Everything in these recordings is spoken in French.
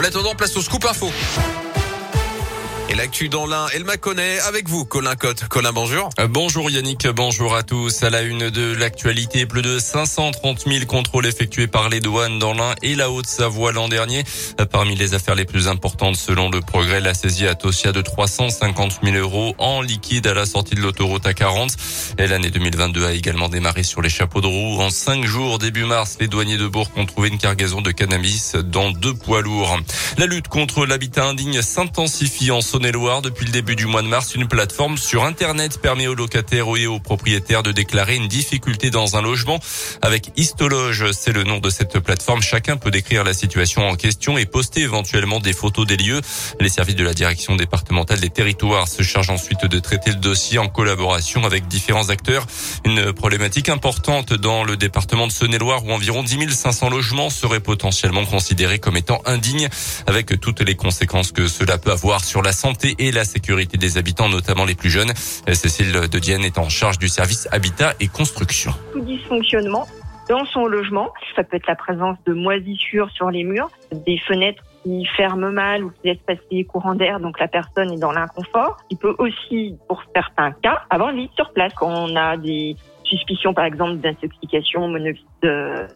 En attendant, place au scoop info. Et l'actu dans l'un, elle m'a connaît avec vous, Colin Cotte. Colin, bonjour. Euh, bonjour Yannick, bonjour à tous. À la une de l'actualité, plus de 530 000 contrôles effectués par les douanes dans l'Ain et la Haute-Savoie l'an dernier. Euh, parmi les affaires les plus importantes, selon le progrès, la saisie à Tosia de 350 000 euros en liquide à la sortie de l'autoroute à 40. Et l'année 2022 a également démarré sur les chapeaux de roue. En cinq jours, début mars, les douaniers de Bourg ont trouvé une cargaison de cannabis dans deux poids lourds. La lutte contre l'habitat indigne s'intensifie en loire depuis le début du mois de mars, une plateforme sur Internet permet aux locataires et aux propriétaires de déclarer une difficulté dans un logement. Avec Histologe, c'est le nom de cette plateforme. Chacun peut décrire la situation en question et poster éventuellement des photos des lieux. Les services de la direction départementale des territoires se chargent ensuite de traiter le dossier en collaboration avec différents acteurs. Une problématique importante dans le département de Saône-et-Loire où environ 10 500 logements seraient potentiellement considérés comme étant indignes avec toutes les conséquences que cela peut avoir sur la santé et la sécurité des habitants, notamment les plus jeunes. Cécile de Dienne est en charge du service habitat et construction. Tout dysfonctionnement dans son logement, ça peut être la présence de moisissures sur les murs, des fenêtres qui ferment mal ou qui laissent passer les courants d'air, donc la personne est dans l'inconfort. Il peut aussi, pour certains cas, avoir une sur place quand on a des suspicions, par exemple, d'intoxication monoxyde de,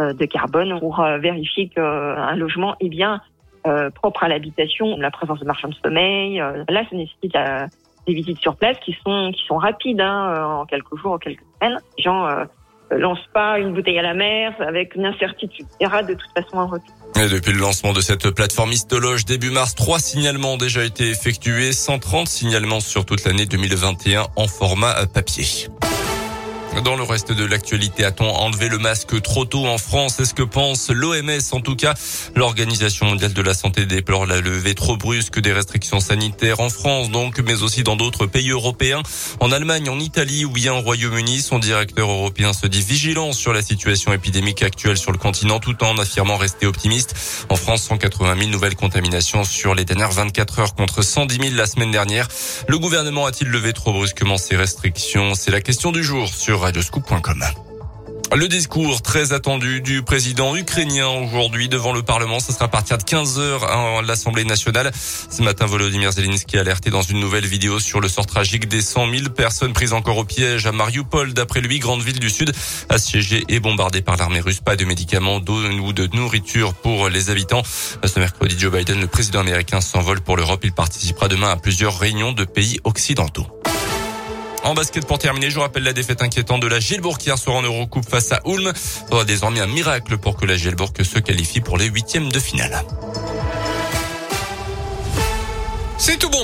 euh, carbone, pour euh, vérifier qu'un logement est bien euh, propre à l'habitation, la présence de marchands de sommeil. Euh, là, ça nécessite euh, des visites sur place qui sont qui sont rapides, hein, en quelques jours, en quelques semaines. Les gens lancent pas une bouteille à la mer avec une incertitude. Il y aura de toute façon un retour. Et depuis le lancement de cette plateforme Histologe début mars, trois signalements ont déjà été effectués, 130 signalements sur toute l'année 2021 en format papier. Dans le reste de l'actualité, a-t-on enlevé le masque trop tôt en France? C'est ce que pense l'OMS. En tout cas, l'Organisation mondiale de la santé déplore la levée trop brusque des restrictions sanitaires en France, donc, mais aussi dans d'autres pays européens. En Allemagne, en Italie ou bien au Royaume-Uni, son directeur européen se dit vigilant sur la situation épidémique actuelle sur le continent, tout en affirmant rester optimiste. En France, 180 000 nouvelles contaminations sur les dernières 24 heures contre 110 000 la semaine dernière. Le gouvernement a-t-il levé trop brusquement ces restrictions? C'est la question du jour sur Le discours très attendu du président ukrainien aujourd'hui devant le Parlement, ce sera à partir de 15h à l'Assemblée nationale. Ce matin, Volodymyr Zelensky a alerté dans une nouvelle vidéo sur le sort tragique des 100 000 personnes prises encore au piège à Mariupol. D'après lui, grande ville du Sud, assiégée et bombardée par l'armée russe. Pas de médicaments, d'eau ou de nourriture pour les habitants. Ce mercredi, Joe Biden, le président américain, s'envole pour l'Europe. Il participera demain à plusieurs réunions de pays occidentaux. En basket pour terminer, je rappelle la défaite inquiétante de la Gilbourg hier soir en Eurocoupe face à Ulm. Il faudra désormais un miracle pour que la Gilbourg se qualifie pour les huitièmes de finale. C'est tout bon.